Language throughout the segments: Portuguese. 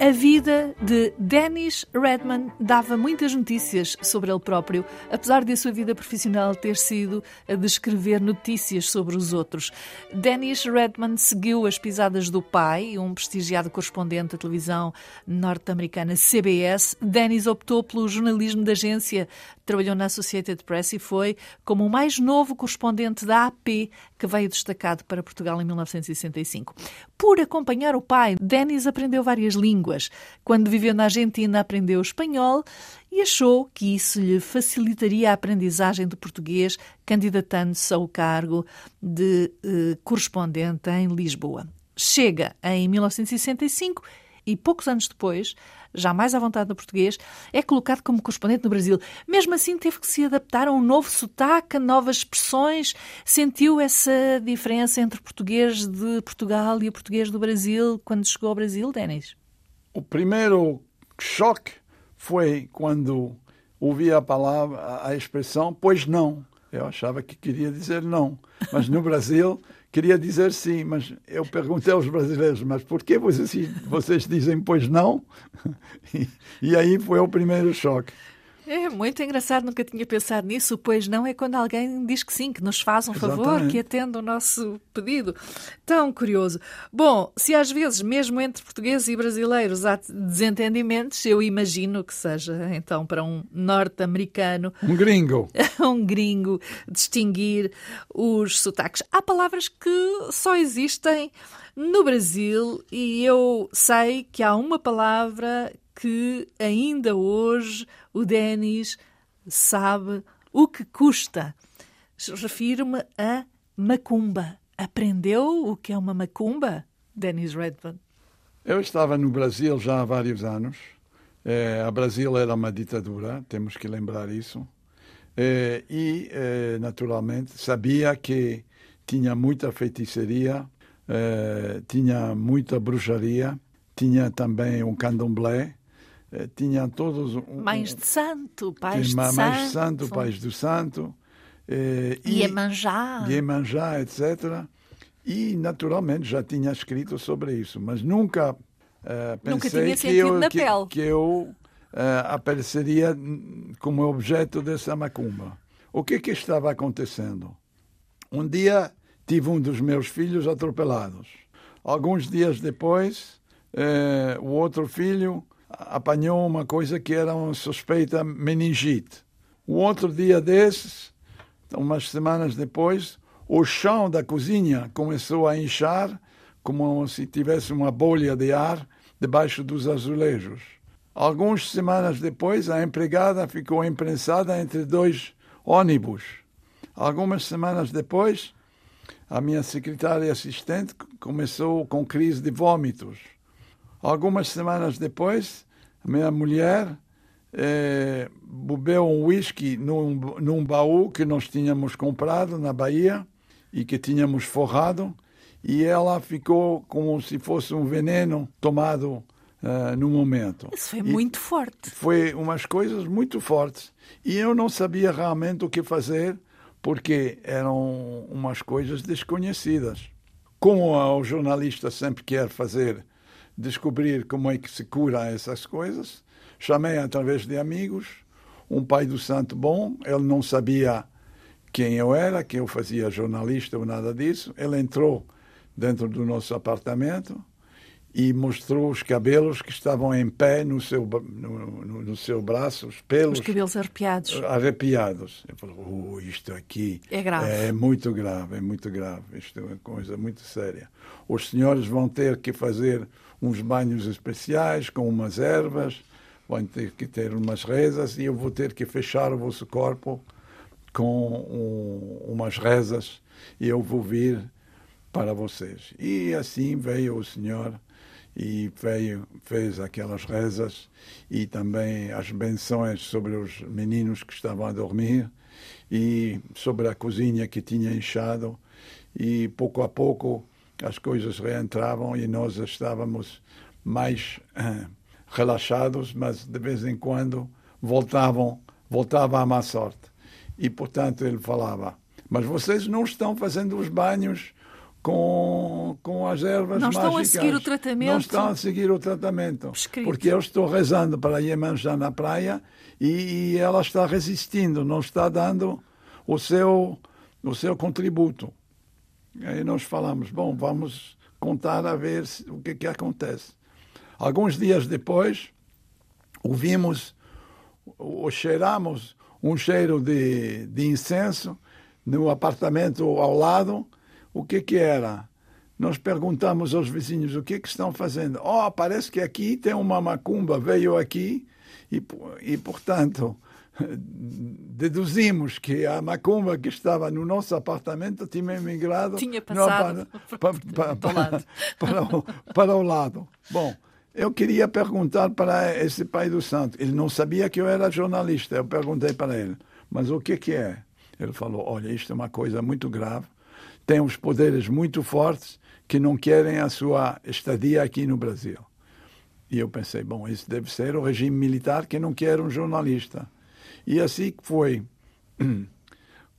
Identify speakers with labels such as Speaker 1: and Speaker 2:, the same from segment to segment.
Speaker 1: A vida de Dennis Redman dava muitas notícias sobre ele próprio, apesar de a sua vida profissional ter sido a de escrever notícias sobre os outros. Dennis Redman seguiu as pisadas do pai, um prestigiado correspondente da televisão norte-americana CBS. Dennis optou pelo jornalismo de agência, trabalhou na Associated Press e foi como o mais novo correspondente da AP, que veio destacado para Portugal em 1965. Por acompanhar o pai, Dennis aprendeu várias línguas. Quando viveu na Argentina, aprendeu espanhol e achou que isso lhe facilitaria a aprendizagem do português, candidatando-se ao cargo de eh, correspondente em Lisboa. Chega em 1965 e poucos anos depois já mais à vontade no português, é colocado como correspondente no Brasil. Mesmo assim, teve que se adaptar a um novo sotaque, a novas expressões. Sentiu essa diferença entre o português de Portugal e o português do Brasil quando chegou ao Brasil, Denis?
Speaker 2: O primeiro choque foi quando ouvi a palavra, a expressão, pois não. Eu achava que queria dizer não. Mas no Brasil queria dizer sim. Mas eu perguntei aos brasileiros, mas por que vocês, vocês dizem pois não? E, e aí foi o primeiro choque.
Speaker 1: É muito engraçado, nunca tinha pensado nisso. Pois não é quando alguém diz que sim, que nos faz um Exatamente. favor, que atende o nosso pedido. Tão curioso. Bom, se às vezes, mesmo entre portugueses e brasileiros, há desentendimentos, eu imagino que seja então para um norte-americano.
Speaker 2: Um gringo.
Speaker 1: um gringo distinguir os sotaques. Há palavras que só existem no Brasil e eu sei que há uma palavra que ainda hoje o Denis sabe o que custa. Refiro-me a macumba. Aprendeu o que é uma macumba, Denis Redford?
Speaker 2: Eu estava no Brasil já há vários anos. É, a Brasil era uma ditadura, temos que lembrar isso. É, e, é, naturalmente, sabia que tinha muita feitiçaria, é, tinha muita bruxaria, tinha também um candomblé, eh, tinha todos
Speaker 1: um, mães de santo, pais de
Speaker 2: mães
Speaker 1: santo,
Speaker 2: de santo, pais do santo,
Speaker 1: eh, e Iemanjá,
Speaker 2: Iemanjá, etc. E naturalmente já tinha escrito sobre isso, mas nunca uh, pensei
Speaker 1: nunca
Speaker 2: que, eu,
Speaker 1: que,
Speaker 2: que, eu uh, apareceria como objeto dessa macumba. O que que estava acontecendo? Um dia tive um dos meus filhos atropelados. Alguns dias depois, uh, o outro filho apanhou uma coisa que era uma suspeita meningite. O outro dia desses, umas semanas depois, o chão da cozinha começou a inchar como se tivesse uma bolha de ar debaixo dos azulejos. Algumas semanas depois, a empregada ficou imprensada entre dois ônibus. Algumas semanas depois, a minha secretária assistente começou com crise de vômitos. Algumas semanas depois, a minha mulher é, bebeu um whisky num, num baú que nós tínhamos comprado na Bahia e que tínhamos forrado, e ela ficou como se fosse um veneno tomado uh, no momento.
Speaker 1: Isso foi e muito forte.
Speaker 2: Foi umas coisas muito fortes. E eu não sabia realmente o que fazer, porque eram umas coisas desconhecidas. Como o jornalista sempre quer fazer descobrir como é que se cura essas coisas. Chamei através de amigos um pai do santo bom, ele não sabia quem eu era, que eu fazia jornalista ou nada disso. Ele entrou dentro do nosso apartamento e mostrou os cabelos que estavam em pé no seu, no, no, no seu braço, os pelos.
Speaker 1: Os cabelos arrepiados.
Speaker 2: Arrepiados. Eu falei, oh, isto aqui
Speaker 1: é, grave.
Speaker 2: é muito grave, é muito grave. Isto é uma coisa muito séria. Os senhores vão ter que fazer uns banhos especiais com umas ervas, vão ter que ter umas rezas e eu vou ter que fechar o vosso corpo com um, umas rezas e eu vou vir para vocês. E assim veio o Senhor e veio, fez aquelas rezas e também as benções sobre os meninos que estavam a dormir e sobre a cozinha que tinha inchado e pouco a pouco as coisas reentravam e nós estávamos mais uh, relaxados, mas de vez em quando voltavam, voltava à má sorte. E, portanto, ele falava, mas vocês não estão fazendo os banhos com, com as ervas
Speaker 1: não
Speaker 2: mágicas.
Speaker 1: Não estão a seguir o tratamento.
Speaker 2: Não estão a seguir o tratamento.
Speaker 1: Prescrito.
Speaker 2: Porque eu estou rezando para a Iemanjá na praia e, e, ela está resistindo, não está dando o seu, o seu contributo. Aí nós falamos, bom, vamos contar a ver o que, que acontece. Alguns dias depois, ouvimos, ou cheiramos um cheiro de, de incenso no apartamento ao lado. O que, que era? Nós perguntamos aos vizinhos o que, que estão fazendo. Oh, parece que aqui tem uma macumba, veio aqui e, e portanto, deduzimos que a macumba que estava no nosso apartamento tinha emigrado
Speaker 1: tinha passado
Speaker 2: para, para, para, para, o, para o lado. Bom, eu queria perguntar para esse pai do santo. Ele não sabia que eu era jornalista. Eu perguntei para ele, mas o que, que é? Ele falou: olha, isto é uma coisa muito grave. Tem os poderes muito fortes que não querem a sua estadia aqui no Brasil. E eu pensei: bom, isso deve ser o regime militar que não quer um jornalista. E assim foi.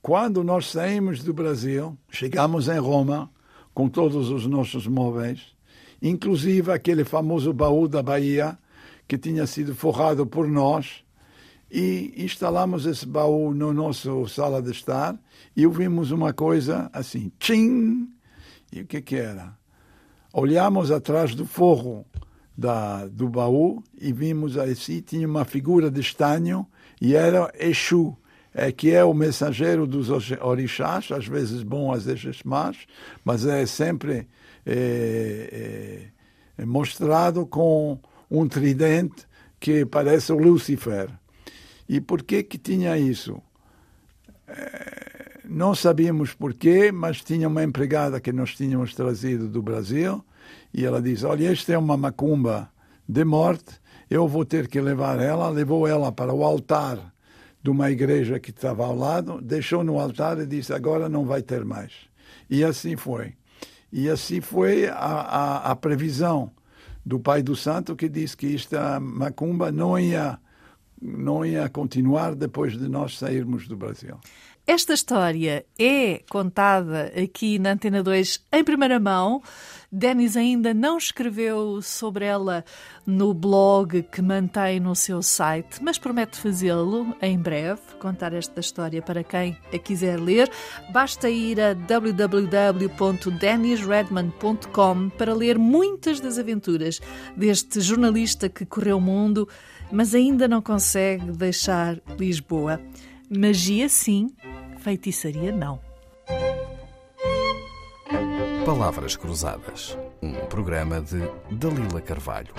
Speaker 2: Quando nós saímos do Brasil, chegamos em Roma com todos os nossos móveis, inclusive aquele famoso baú da Bahia, que tinha sido forrado por nós, e instalamos esse baú no nosso sala de estar e ouvimos uma coisa assim, tchim! E o que que era? Olhamos atrás do forro da, do baú e vimos assim, tinha uma figura de estanho e era Exu, é, que é o mensageiro dos orixás, às vezes bom, às vezes más, mas é sempre é, é, mostrado com um tridente que parece o Lúcifer. E por que que tinha isso? É, não sabíamos porquê, mas tinha uma empregada que nós tínhamos trazido do Brasil e ela disse, olha, esta é uma macumba de morte, eu vou ter que levar ela. Levou ela para o altar de uma igreja que estava ao lado, deixou no altar e disse, agora não vai ter mais. E assim foi. E assim foi a, a, a previsão do Pai do Santo que disse que esta macumba não ia não ia continuar depois de nós sairmos do Brasil.
Speaker 1: Esta história é contada aqui na Antena 2 em primeira mão. Denis ainda não escreveu sobre ela no blog que mantém no seu site, mas promete fazê-lo em breve, contar esta história para quem a quiser ler. Basta ir a www.denisredman.com para ler muitas das aventuras deste jornalista que correu o mundo, mas ainda não consegue deixar Lisboa. Magia sim, feitiçaria não.
Speaker 3: Palavras Cruzadas, um programa de Dalila Carvalho.